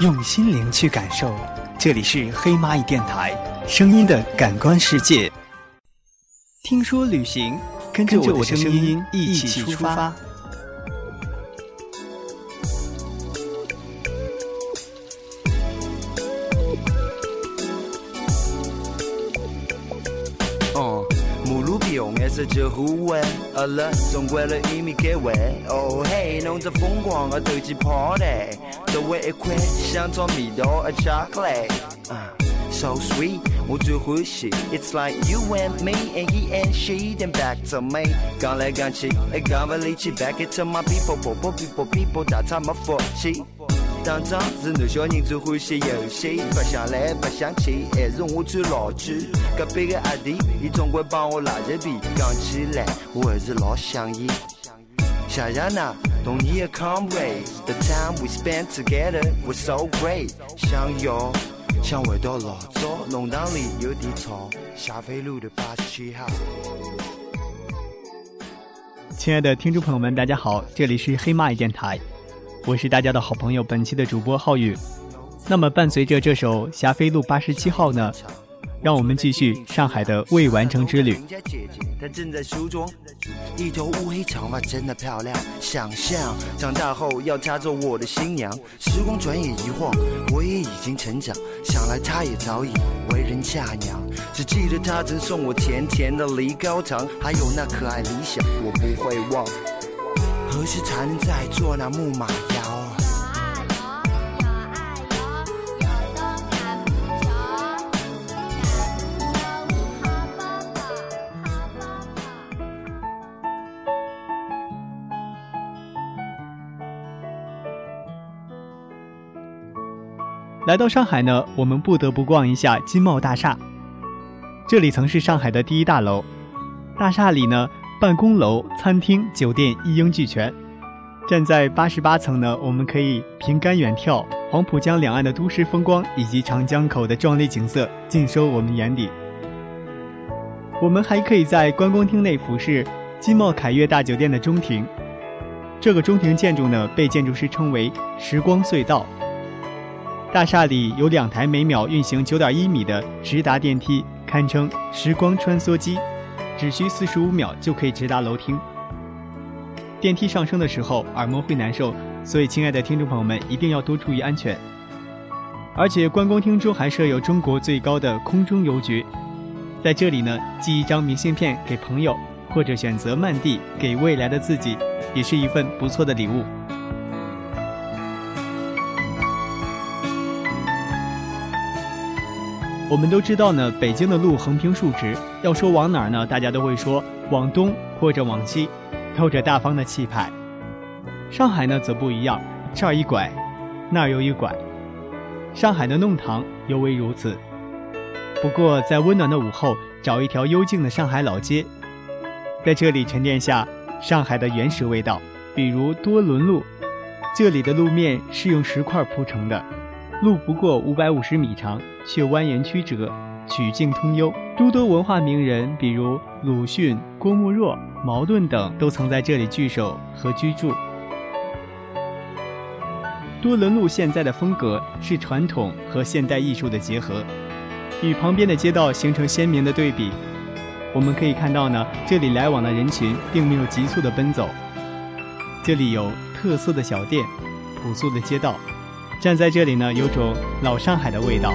用心灵去感受。这里是黑蚂蚁电台，声音的感官世界。听说旅行，跟着我的声音一起出发。颜色就护卫，饿了总归了一米给位。哦嘿，弄着疯狂的投机 party，周围一块像做蜜豆的 chocolate。So sweet，我最欢喜。It's like you and me and he and she then back to me。刚来刚去，刚把力气 back it to my people，people people people，大他妈福气。当长是那小人最欢喜游戏，不想来不想去，还是我最老气。隔壁的阿弟，伊总归帮我拉着皮。讲起来，我还是老想伊。想想那童年的 comrades，the time we spent together was so great。想要想回到老早，弄堂里有点吵，下飞路的八十七号。亲爱的听众朋友们，大家好，这里是黑蚂蚁电台。我是大家的好朋友，本期的主播浩宇。那么，伴随着这首《霞飞路八十七号》呢？让我们继续上海的未完成之旅。人家姐姐她正在梳妆，一头乌黑长发真的漂亮。想象长大后要她做我的新娘。时光转眼一晃，我也已经成长。想来她也早已为人嫁娘。只记得她曾送我甜甜的梨膏糖，还有那可爱理想，我不会忘。何时才能再做那木马摇？来到上海呢，我们不得不逛一下金茂大厦。这里曾是上海的第一大楼，大厦里呢，办公楼、餐厅、酒店一应俱全。站在八十八层呢，我们可以凭杆远眺黄浦江两岸的都市风光以及长江口的壮丽景色，尽收我们眼底。我们还可以在观光厅内俯视金茂凯悦大酒店的中庭。这个中庭建筑呢，被建筑师称为“时光隧道”。大厦里有两台每秒运行九点一米的直达电梯，堪称时光穿梭机，只需四十五秒就可以直达楼厅。电梯上升的时候耳膜会难受，所以亲爱的听众朋友们一定要多注意安全。而且观光厅中还设有中国最高的空中邮局，在这里呢寄一张明信片给朋友，或者选择慢递给未来的自己，也是一份不错的礼物。我们都知道呢，北京的路横平竖直，要说往哪儿呢，大家都会说往东或者往西，透着大方的气派。上海呢则不一样，这儿一拐，那儿又一拐。上海的弄堂尤为如此。不过在温暖的午后，找一条幽静的上海老街，在这里沉淀下上海的原始味道，比如多伦路，这里的路面是用石块铺成的。路不过五百五十米长，却蜿蜒曲折，曲径通幽。诸多文化名人，比如鲁迅、郭沫若、茅盾等，都曾在这里聚首和居住。多伦路现在的风格是传统和现代艺术的结合，与旁边的街道形成鲜明的对比。我们可以看到呢，这里来往的人群并没有急促的奔走，这里有特色的小店，朴素的街道。站在这里呢，有种老上海的味道。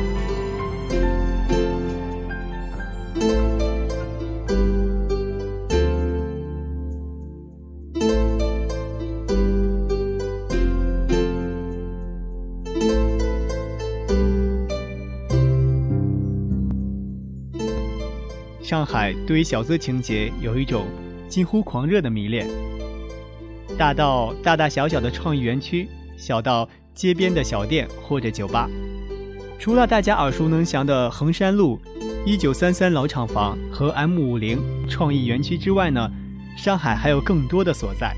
上海对于小资情节有一种近乎狂热的迷恋，大到大大小小的创意园区，小到。街边的小店或者酒吧，除了大家耳熟能详的衡山路、一九三三老厂房和 M 五零创意园区之外呢，上海还有更多的所在。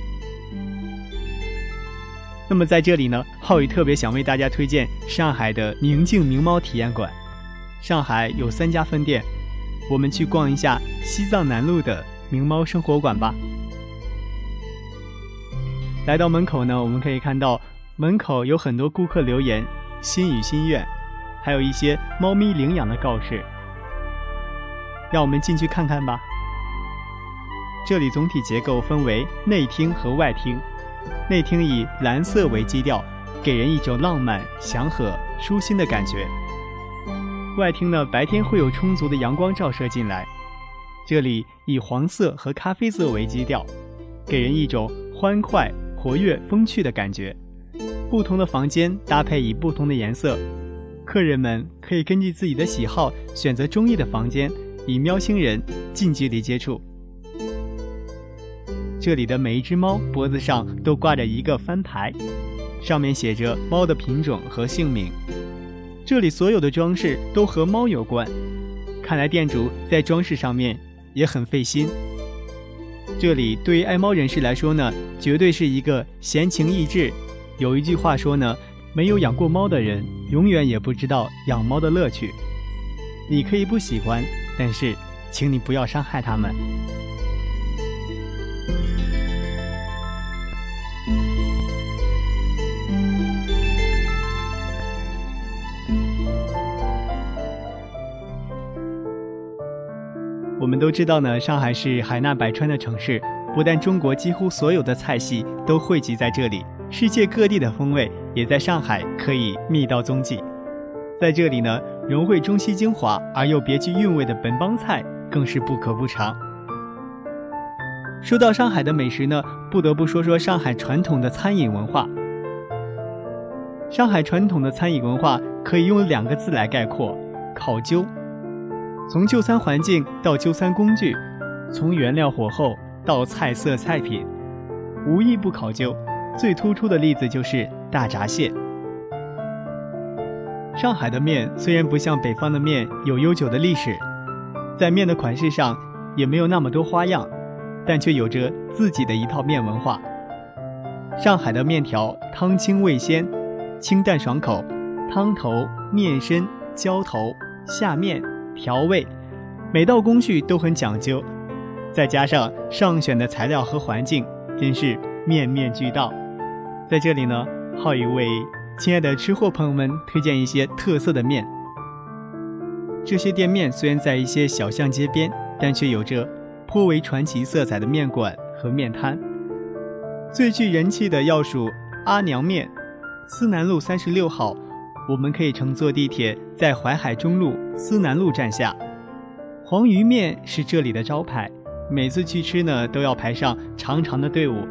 那么在这里呢，浩宇特别想为大家推荐上海的宁静名猫体验馆。上海有三家分店，我们去逛一下西藏南路的名猫生活馆吧。来到门口呢，我们可以看到。门口有很多顾客留言，心语心愿，还有一些猫咪领养的告示。让我们进去看看吧。这里总体结构分为内厅和外厅，内厅以蓝色为基调，给人一种浪漫、祥和、舒心的感觉。外厅呢，白天会有充足的阳光照射进来，这里以黄色和咖啡色为基调，给人一种欢快、活跃、风趣的感觉。不同的房间搭配以不同的颜色，客人们可以根据自己的喜好选择中意的房间，与喵星人近距离接触。这里的每一只猫脖子上都挂着一个翻牌，上面写着猫的品种和姓名。这里所有的装饰都和猫有关，看来店主在装饰上面也很费心。这里对于爱猫人士来说呢，绝对是一个闲情逸致。有一句话说呢，没有养过猫的人，永远也不知道养猫的乐趣。你可以不喜欢，但是，请你不要伤害它们。我们都知道呢，上海是海纳百川的城市，不但中国几乎所有的菜系都汇集在这里，世界各地的风味也在上海可以觅到踪迹。在这里呢，融汇中西精华而又别具韵味的本帮菜更是不可不尝。说到上海的美食呢，不得不说说上海传统的餐饮文化。上海传统的餐饮文化可以用两个字来概括：考究。从就餐环境到就餐工具，从原料火候到菜色菜品，无一不考究。最突出的例子就是大闸蟹。上海的面虽然不像北方的面有悠久的历史，在面的款式上也没有那么多花样，但却有着自己的一套面文化。上海的面条汤清味鲜，清淡爽口，汤头、面身、浇头、下面。调味，每道工序都很讲究，再加上上选的材料和环境，真是面面俱到。在这里呢，浩宇为亲爱的吃货朋友们推荐一些特色的面。这些店面虽然在一些小巷街边，但却有着颇为传奇色彩的面馆和面摊。最具人气的要数阿娘面，思南路三十六号。我们可以乘坐地铁，在淮海中路思南路站下。黄鱼面是这里的招牌，每次去吃呢都要排上长长的队伍，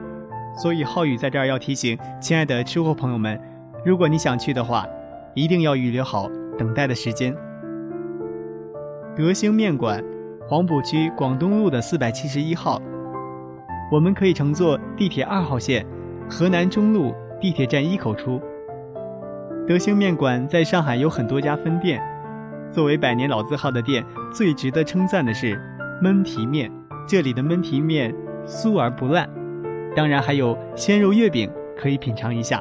所以浩宇在这儿要提醒亲爱的吃货朋友们，如果你想去的话，一定要预留好等待的时间。德兴面馆，黄浦区广东路的四百七十一号，我们可以乘坐地铁二号线，河南中路地铁站一口出。德兴面馆在上海有很多家分店，作为百年老字号的店，最值得称赞的是焖皮面。这里的焖皮面酥而不烂，当然还有鲜肉月饼可以品尝一下。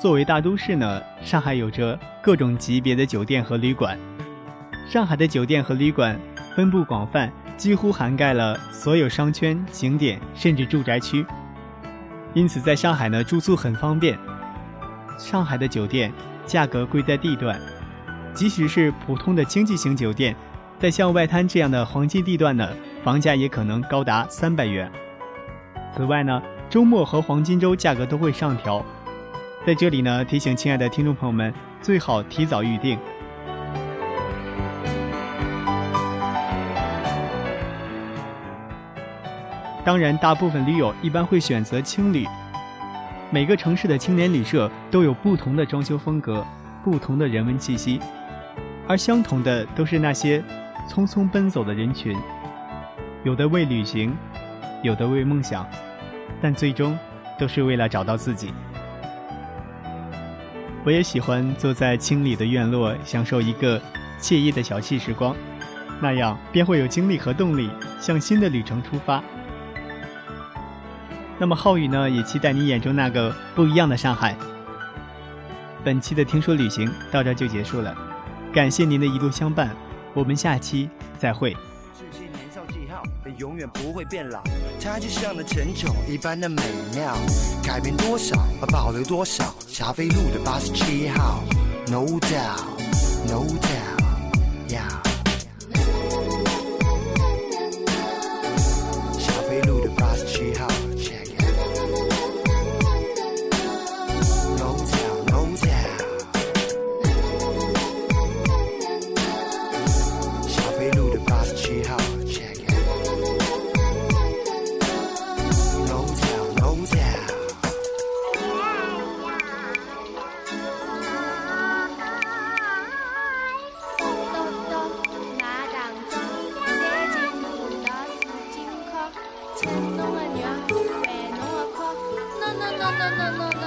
作为大都市呢，上海有着各种级别的酒店和旅馆。上海的酒店和旅馆分布广泛，几乎涵盖了所有商圈、景点，甚至住宅区。因此，在上海呢，住宿很方便。上海的酒店价格贵在地段，即使是普通的经济型酒店，在像外滩这样的黄金地段呢，房价也可能高达三百元。此外呢，周末和黄金周价格都会上调。在这里呢，提醒亲爱的听众朋友们，最好提早预定。当然，大部分驴友一般会选择青旅。每个城市的青年旅社都有不同的装修风格，不同的人文气息，而相同的都是那些匆匆奔走的人群。有的为旅行，有的为梦想，但最终都是为了找到自己。我也喜欢坐在青旅的院落，享受一个惬意的小憩时光，那样便会有精力和动力向新的旅程出发。那么浩宇呢，也期待你眼中那个不一样的上海。本期的听说旅行到这就结束了，感谢您的一路相伴，我们下期再会。这些年少记号，永远不会变老。它就像那陈酒一般的美妙，改变多少，保留多少。霞飞路的八十七号，No doubt，No doubt。弄个热，喂，弄个哭，no no no no no no。